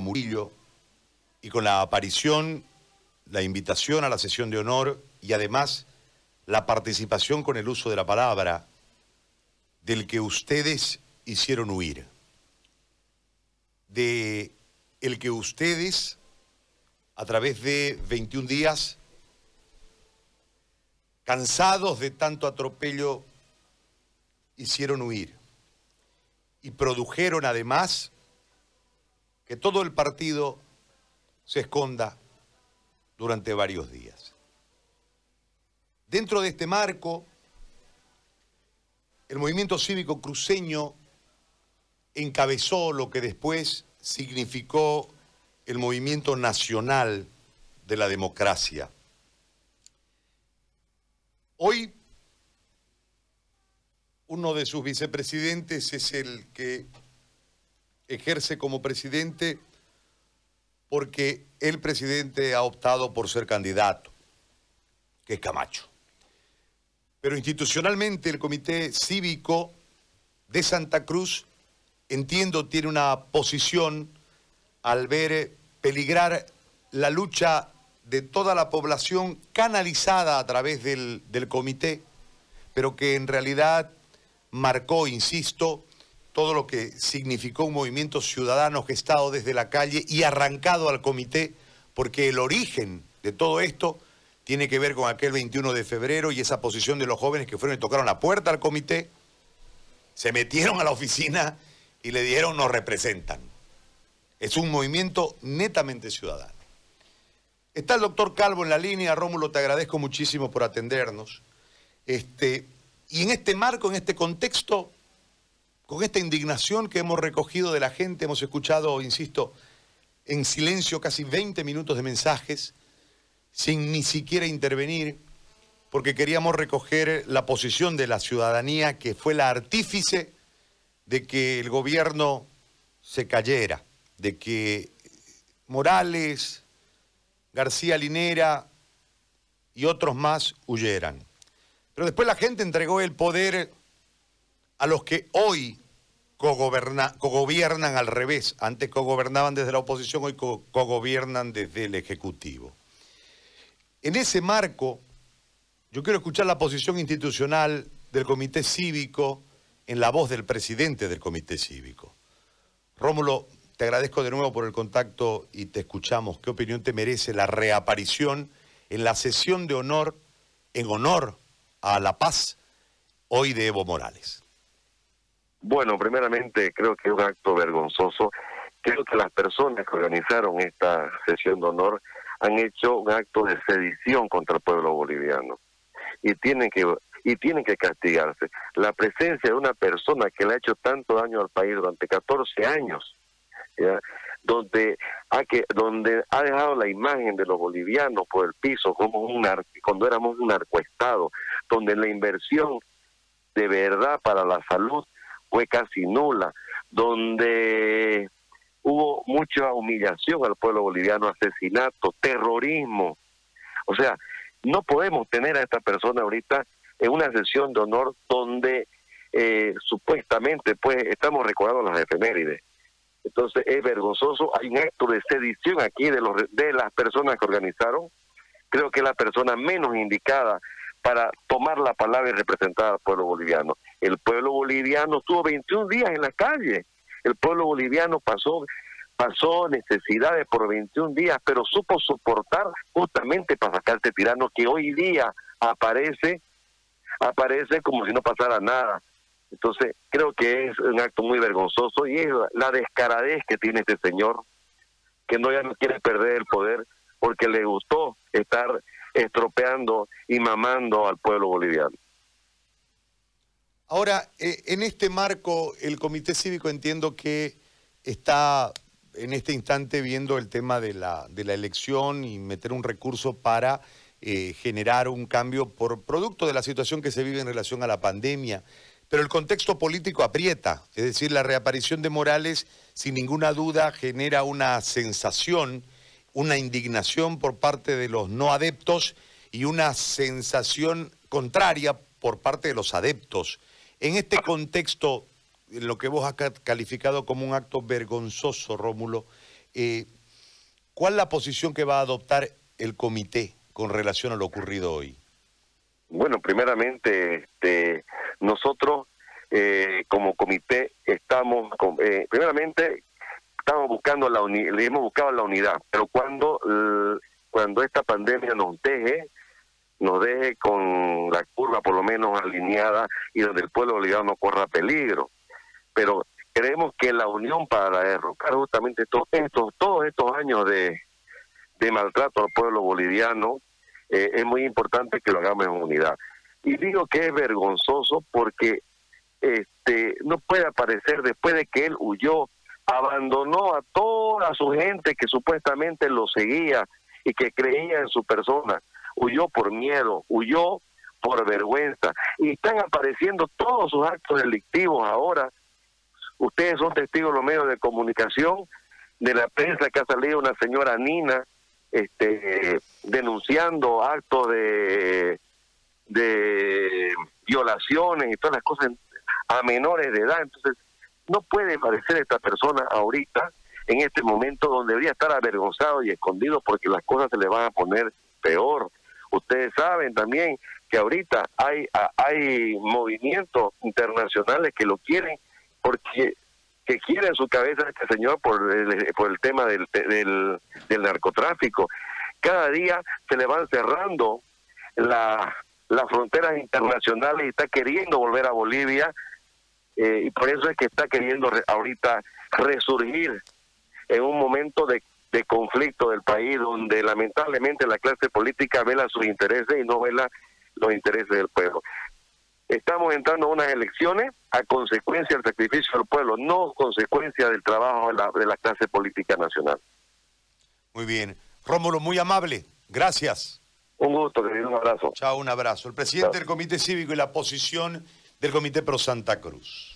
Murillo y con la aparición, la invitación a la sesión de honor y además la participación con el uso de la palabra del que ustedes hicieron huir, de el que ustedes a través de 21 días, cansados de tanto atropello, hicieron huir y produjeron además que todo el partido se esconda durante varios días. Dentro de este marco, el movimiento cívico cruceño encabezó lo que después significó el movimiento nacional de la democracia. Hoy uno de sus vicepresidentes es el que ejerce como presidente porque el presidente ha optado por ser candidato, que es Camacho. Pero institucionalmente el Comité Cívico de Santa Cruz, entiendo, tiene una posición al ver peligrar la lucha de toda la población canalizada a través del, del comité, pero que en realidad marcó, insisto, todo lo que significó un movimiento ciudadano gestado desde la calle y arrancado al comité, porque el origen de todo esto tiene que ver con aquel 21 de febrero y esa posición de los jóvenes que fueron y tocaron la puerta al comité, se metieron a la oficina y le dieron nos representan. Es un movimiento netamente ciudadano. Está el doctor Calvo en la línea. Rómulo, te agradezco muchísimo por atendernos. Este, y en este marco, en este contexto, con esta indignación que hemos recogido de la gente, hemos escuchado, insisto, en silencio casi 20 minutos de mensajes, sin ni siquiera intervenir, porque queríamos recoger la posición de la ciudadanía que fue la artífice de que el gobierno se cayera, de que Morales, García Linera y otros más huyeran. Pero después la gente entregó el poder a los que hoy cogobiernan al revés. Antes cogobernaban desde la oposición, hoy cogobiernan desde el Ejecutivo. En ese marco, yo quiero escuchar la posición institucional del Comité Cívico en la voz del presidente del Comité Cívico. Rómulo, te agradezco de nuevo por el contacto y te escuchamos. ¿Qué opinión te merece la reaparición en la sesión de honor, en honor a la paz, hoy de Evo Morales? Bueno, primeramente creo que es un acto vergonzoso. Creo que las personas que organizaron esta sesión de honor han hecho un acto de sedición contra el pueblo boliviano y tienen que y tienen que castigarse. La presencia de una persona que le ha hecho tanto daño al país durante 14 años, donde ha que donde ha dejado la imagen de los bolivianos por el piso como un cuando éramos un narcoestado, donde la inversión de verdad para la salud fue casi nula, donde hubo mucha humillación al pueblo boliviano, asesinato, terrorismo. O sea, no podemos tener a esta persona ahorita en una sesión de honor donde eh, supuestamente pues estamos recordando las efemérides. Entonces es vergonzoso, hay un acto de sedición aquí de, los, de las personas que organizaron. Creo que es la persona menos indicada para tomar la palabra y representar al pueblo boliviano. El pueblo boliviano estuvo 21 días en la calle. El pueblo boliviano pasó pasó necesidades por 21 días, pero supo soportar justamente para sacar este tirano que hoy día aparece aparece como si no pasara nada. Entonces, creo que es un acto muy vergonzoso y es la descaradez que tiene este señor, que no ya no quiere perder el poder porque le gustó estar estropeando y mamando al pueblo boliviano. Ahora, eh, en este marco, el Comité Cívico entiendo que está en este instante viendo el tema de la, de la elección y meter un recurso para eh, generar un cambio por producto de la situación que se vive en relación a la pandemia. Pero el contexto político aprieta, es decir, la reaparición de Morales sin ninguna duda genera una sensación una indignación por parte de los no adeptos y una sensación contraria por parte de los adeptos. En este contexto, lo que vos has calificado como un acto vergonzoso, Rómulo, Eh, ¿Cuál es la posición que va a adoptar el comité con relación a lo ocurrido hoy? Bueno, primeramente, este, nosotros eh, como comité estamos, eh, primeramente, estamos buscando la le hemos buscado la unidad, pero cuando cuando esta pandemia nos deje, nos deje con por lo menos alineada y donde el pueblo obligado no corra peligro. Pero creemos que la unión para derrocar justamente todos estos, todos estos años de, de maltrato al pueblo boliviano, eh, es muy importante que lo hagamos en unidad. Y digo que es vergonzoso porque este no puede aparecer después de que él huyó, abandonó a toda su gente que supuestamente lo seguía y que creía en su persona, huyó por miedo, huyó por vergüenza y están apareciendo todos sus actos delictivos ahora. Ustedes son testigos de los medios de comunicación, de la prensa que ha salido una señora Nina este, denunciando actos de, de violaciones y todas las cosas a menores de edad. Entonces, no puede parecer esta persona ahorita, en este momento, donde debería estar avergonzado y escondido porque las cosas se le van a poner peor. Ustedes saben también que ahorita hay, hay movimientos internacionales que lo quieren porque que quiere su cabeza este señor por el, por el tema del, del, narcotráfico. Cada día se le van cerrando la, las fronteras internacionales y está queriendo volver a Bolivia eh, y por eso es que está queriendo ahorita resurgir en un momento de, de, conflicto del país donde lamentablemente la clase política vela sus intereses y no vela los intereses del pueblo estamos entrando a unas elecciones a consecuencia del sacrificio del pueblo, no consecuencia del trabajo de la, de la clase política nacional. Muy bien. Rómulo, muy amable. Gracias. Un gusto, querido. Un abrazo. Chao, un abrazo. El presidente del Comité Cívico y la posición del Comité Pro Santa Cruz.